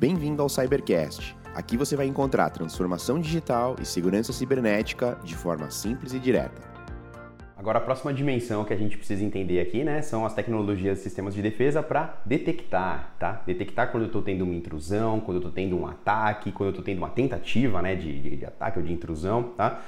Bem-vindo ao Cybercast. Aqui você vai encontrar transformação digital e segurança cibernética de forma simples e direta. Agora, a próxima dimensão que a gente precisa entender aqui, né, são as tecnologias e sistemas de defesa para detectar, tá? Detectar quando eu estou tendo uma intrusão, quando eu estou tendo um ataque, quando eu estou tendo uma tentativa, né, de, de, de ataque ou de intrusão, tá?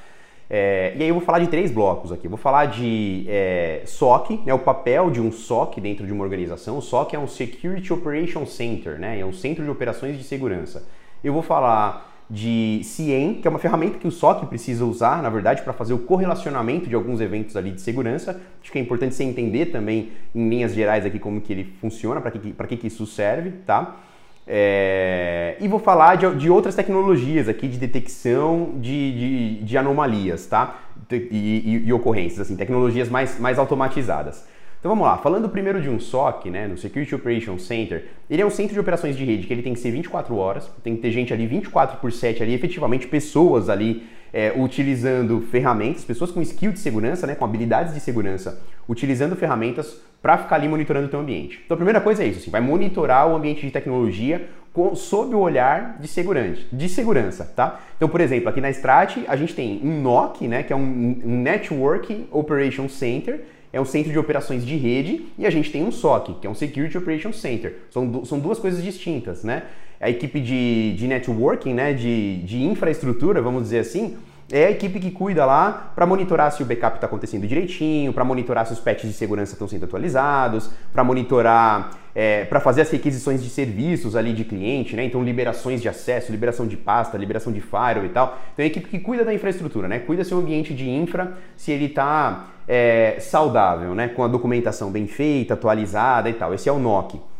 É, e aí eu vou falar de três blocos aqui. Eu vou falar de é, SOC, né, o papel de um SOC dentro de uma organização. O SOC é um Security Operation Center, né, é um centro de operações de segurança. Eu vou falar de CIEM, que é uma ferramenta que o SOC precisa usar, na verdade, para fazer o correlacionamento de alguns eventos ali de segurança. Acho que é importante você entender também, em linhas gerais, aqui como que ele funciona, para que, que, que isso serve, tá? É, e vou falar de, de, outras tecnologias aqui de detecção de, de, de anomalias, tá? E, e, e, ocorrências, assim, tecnologias mais, mais automatizadas. Então vamos lá, falando primeiro de um SOC, né, no Security Operations Center, ele é um centro de operações de rede que ele tem que ser 24 horas, tem que ter gente ali 24 por 7 ali, efetivamente pessoas ali é, utilizando ferramentas, pessoas com skill de segurança, né, com habilidades de segurança, utilizando ferramentas para ficar ali monitorando o teu ambiente. Então a primeira coisa é isso, assim, vai monitorar o ambiente de tecnologia com, sob o olhar de segurança, de segurança, tá? Então, por exemplo, aqui na Strat a gente tem um NOC, né, que é um, um Network Operation Center, é um centro de operações de rede, e a gente tem um SOC, que é um Security Operations Center. São, são duas coisas distintas, né? A equipe de, de networking, né, de, de infraestrutura, vamos dizer assim, é a equipe que cuida lá para monitorar se o backup está acontecendo direitinho, para monitorar se os patches de segurança estão sendo atualizados, para monitorar, é, para fazer as requisições de serviços ali de cliente, né? Então liberações de acesso, liberação de pasta, liberação de firewall e tal. Então é a equipe que cuida da infraestrutura, né? Cuida seu ambiente de infra, se ele está é, saudável, né? Com a documentação bem feita, atualizada e tal. Esse é o NOC.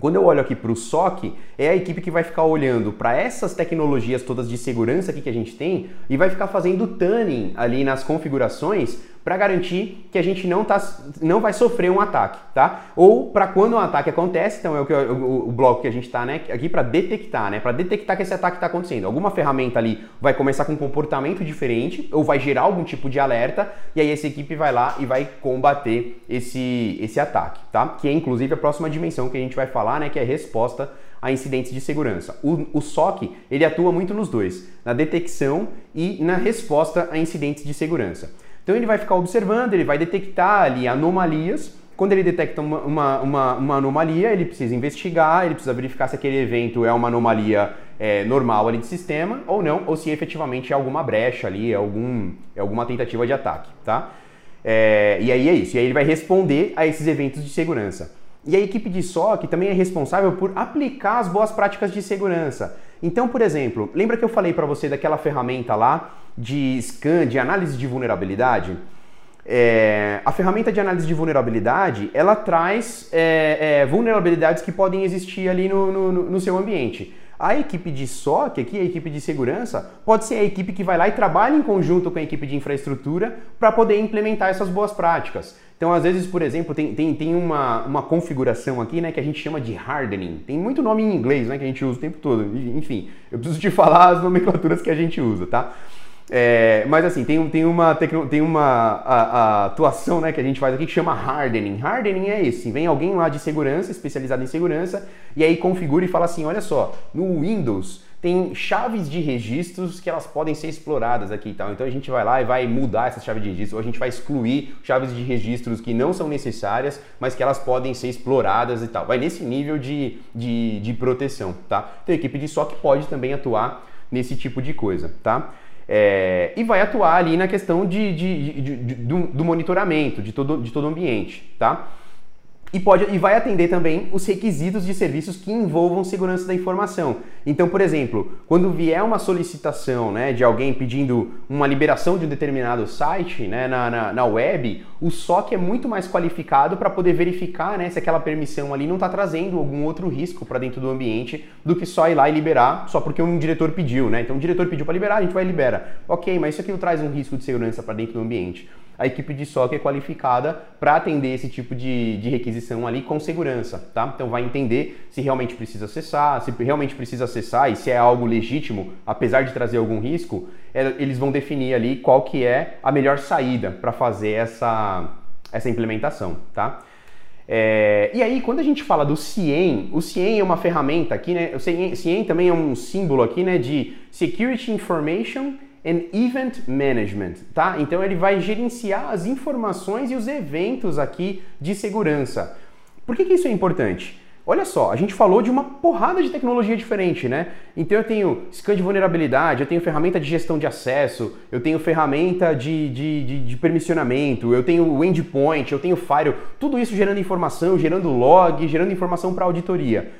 Quando eu olho aqui para o SOC, é a equipe que vai ficar olhando para essas tecnologias todas de segurança aqui que a gente tem e vai ficar fazendo tuning ali nas configurações para garantir que a gente não, tá, não vai sofrer um ataque, tá? Ou para quando um ataque acontece, então é o, que, o, o bloco que a gente está né, aqui para detectar, né? Para detectar que esse ataque está acontecendo. Alguma ferramenta ali vai começar com um comportamento diferente ou vai gerar algum tipo de alerta e aí essa equipe vai lá e vai combater esse, esse ataque, tá? Que é inclusive a próxima dimensão que a gente vai falar, né? Que é resposta a incidentes de segurança. O, o SOC ele atua muito nos dois, na detecção e na resposta a incidentes de segurança. Então ele vai ficar observando, ele vai detectar ali anomalias. Quando ele detecta uma, uma, uma, anomalia, ele precisa investigar, ele precisa verificar se aquele evento é uma anomalia é, normal ali de sistema ou não, ou se efetivamente é alguma brecha ali, é, algum, é alguma tentativa de ataque, tá? É, e aí é isso, e aí ele vai responder a esses eventos de segurança. E a equipe de SOC também é responsável por aplicar as boas práticas de segurança. Então, por exemplo, lembra que eu falei para você daquela ferramenta lá de scan, de análise de vulnerabilidade? É, a ferramenta de análise de vulnerabilidade, ela traz é, é, vulnerabilidades que podem existir ali no, no, no seu ambiente. A equipe de SOC aqui, a equipe de segurança, pode ser a equipe que vai lá e trabalha em conjunto com a equipe de infraestrutura para poder implementar essas boas práticas. Então, às vezes, por exemplo, tem, tem, tem uma, uma configuração aqui né, que a gente chama de hardening. Tem muito nome em inglês né, que a gente usa o tempo todo. Enfim, eu preciso te falar as nomenclaturas que a gente usa, tá? É, mas assim, tem, tem uma, tem uma a, a atuação né, que a gente faz aqui que chama hardening. Hardening é esse, vem alguém lá de segurança, especializado em segurança, e aí configura e fala assim, olha só, no Windows tem chaves de registros que elas podem ser exploradas aqui e tal. Então a gente vai lá e vai mudar essas chaves de registro, ou a gente vai excluir chaves de registros que não são necessárias, mas que elas podem ser exploradas e tal. Vai nesse nível de, de, de proteção, tá? A equipe de SOC pode também atuar nesse tipo de coisa, tá? É, e vai atuar ali na questão de, de, de, de do, do, monitoramento de todo, de todo o ambiente, tá? E, pode, e vai atender também os requisitos de serviços que envolvam segurança da informação. Então, por exemplo, quando vier uma solicitação né, de alguém pedindo uma liberação de um determinado site né, na, na, na web, o SOC é muito mais qualificado para poder verificar né, se aquela permissão ali não está trazendo algum outro risco para dentro do ambiente do que só ir lá e liberar só porque um diretor pediu. Né? Então, o diretor pediu para liberar, a gente vai liberar. Ok, mas isso aqui não traz um risco de segurança para dentro do ambiente a equipe de SOC é qualificada para atender esse tipo de, de requisição ali com segurança, tá? Então vai entender se realmente precisa acessar, se realmente precisa acessar e se é algo legítimo, apesar de trazer algum risco, é, eles vão definir ali qual que é a melhor saída para fazer essa, essa implementação, tá? É, e aí, quando a gente fala do CIEM, o CIEM é uma ferramenta aqui, né? O CIEM, CIEM também é um símbolo aqui, né? De Security Information and Event Management, tá? Então ele vai gerenciar as informações e os eventos aqui de segurança. Por que, que isso é importante? Olha só, a gente falou de uma porrada de tecnologia diferente, né? Então eu tenho scan de vulnerabilidade, eu tenho ferramenta de gestão de acesso, eu tenho ferramenta de, de, de, de permissionamento, eu tenho endpoint, eu tenho firewall, tudo isso gerando informação, gerando log, gerando informação para auditoria.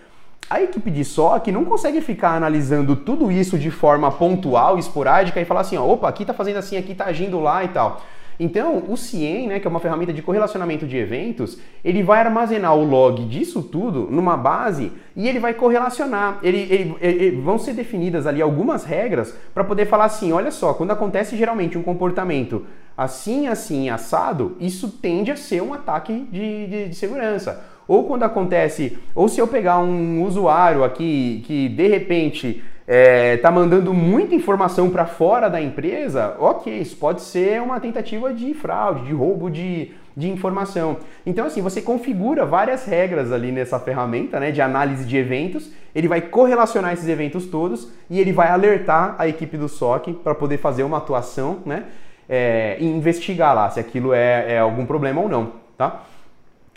A equipe de SOC não consegue ficar analisando tudo isso de forma pontual, esporádica e falar assim, ó, opa, aqui tá fazendo assim, aqui tá agindo lá e tal. Então, o CIEM, né, que é uma ferramenta de correlacionamento de eventos, ele vai armazenar o log disso tudo numa base e ele vai correlacionar. Ele, ele, ele vão ser definidas ali algumas regras para poder falar assim: olha só, quando acontece geralmente um comportamento assim, assim, assado, isso tende a ser um ataque de, de, de segurança. Ou quando acontece, ou se eu pegar um usuário aqui que de repente é, tá mandando muita informação para fora da empresa, ok, isso pode ser uma tentativa de fraude, de roubo de, de informação. Então, assim, você configura várias regras ali nessa ferramenta né, de análise de eventos, ele vai correlacionar esses eventos todos e ele vai alertar a equipe do SOC para poder fazer uma atuação né, é, e investigar lá se aquilo é, é algum problema ou não, tá?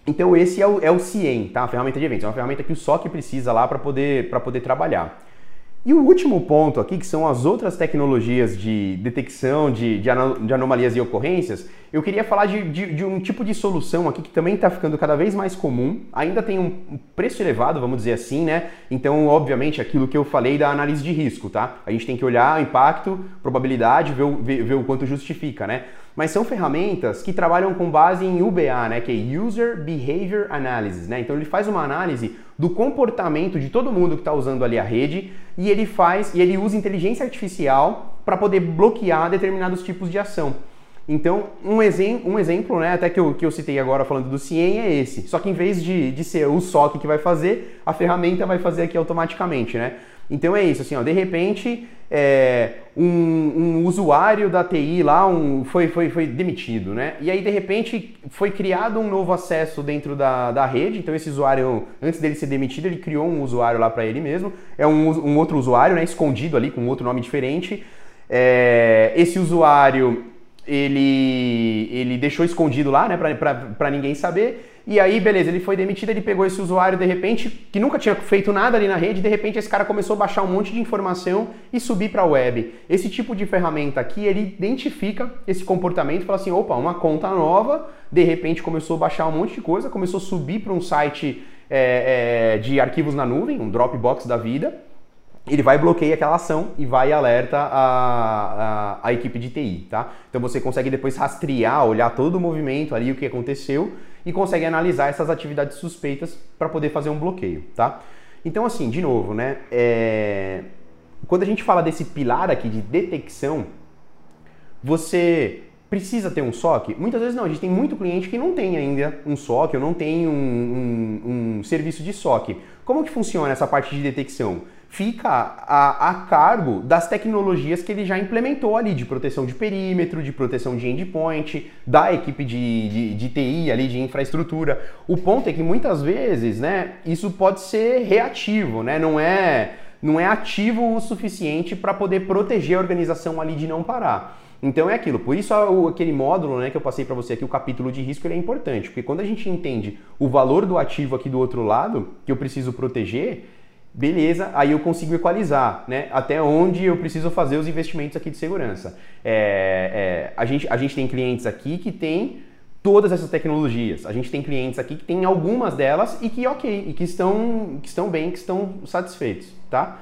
Então esse é o, é o CIEM, tá? A ferramenta de eventos. É uma ferramenta que o SOC precisa lá para poder, poder trabalhar. E o último ponto aqui, que são as outras tecnologias de detecção de, de, de anomalias e ocorrências, eu queria falar de, de, de um tipo de solução aqui que também está ficando cada vez mais comum, ainda tem um preço elevado, vamos dizer assim, né? Então, obviamente, aquilo que eu falei da análise de risco, tá? A gente tem que olhar o impacto, probabilidade, ver, ver, ver o quanto justifica, né? mas são ferramentas que trabalham com base em UBA, né, que é User Behavior Analysis. Né? Então ele faz uma análise do comportamento de todo mundo que está usando ali a rede e ele faz e ele usa inteligência artificial para poder bloquear determinados tipos de ação. Então, um, exem um exemplo, né, até que eu, que eu citei agora falando do CIEM é esse. Só que em vez de, de ser o SOC que vai fazer, a ferramenta vai fazer aqui automaticamente, né? Então é isso, assim, ó, de repente é, um, um, usuário da TI lá um, foi, foi, foi demitido, né? E aí de repente foi criado um novo acesso dentro da, da rede, então esse usuário, antes dele ser demitido, ele criou um usuário lá para ele mesmo, é um, um outro usuário, né, escondido ali com outro nome diferente. É, esse usuário ele, ele deixou escondido lá, né, para ninguém saber. E aí, beleza, ele foi demitido, ele pegou esse usuário de repente, que nunca tinha feito nada ali na rede, de repente esse cara começou a baixar um monte de informação e subir para a web. Esse tipo de ferramenta aqui, ele identifica esse comportamento fala assim: opa, uma conta nova, de repente começou a baixar um monte de coisa, começou a subir para um site é, é, de arquivos na nuvem, um Dropbox da vida ele vai bloquear aquela ação e vai alerta a, a, a, equipe de TI, tá? Então você consegue depois rastrear, olhar todo o movimento ali, o que aconteceu e consegue analisar essas atividades suspeitas para poder fazer um bloqueio, tá? Então assim, de novo, né? É... Quando a gente fala desse pilar aqui de detecção, você precisa ter um SOC? Muitas vezes não, a gente tem muito cliente que não tem ainda um SOC ou não tem um, um, um serviço de SOC. Como que funciona essa parte de detecção? Fica a, a, cargo das tecnologias que ele já implementou ali, de proteção de perímetro, de proteção de endpoint, da equipe de, de, de, TI ali, de infraestrutura. O ponto é que muitas vezes, né, isso pode ser reativo, né, não é, não é ativo o suficiente para poder proteger a organização ali de não parar. Então é aquilo, por isso aquele módulo né, que eu passei para você aqui, o capítulo de risco, ele é importante, porque quando a gente entende o valor do ativo aqui do outro lado, que eu preciso proteger, beleza, aí eu consigo equalizar, né? Até onde eu preciso fazer os investimentos aqui de segurança. É, é, a, gente, a gente tem clientes aqui que tem todas essas tecnologias. A gente tem clientes aqui que tem algumas delas e que ok, e que estão, que estão bem, que estão satisfeitos, tá?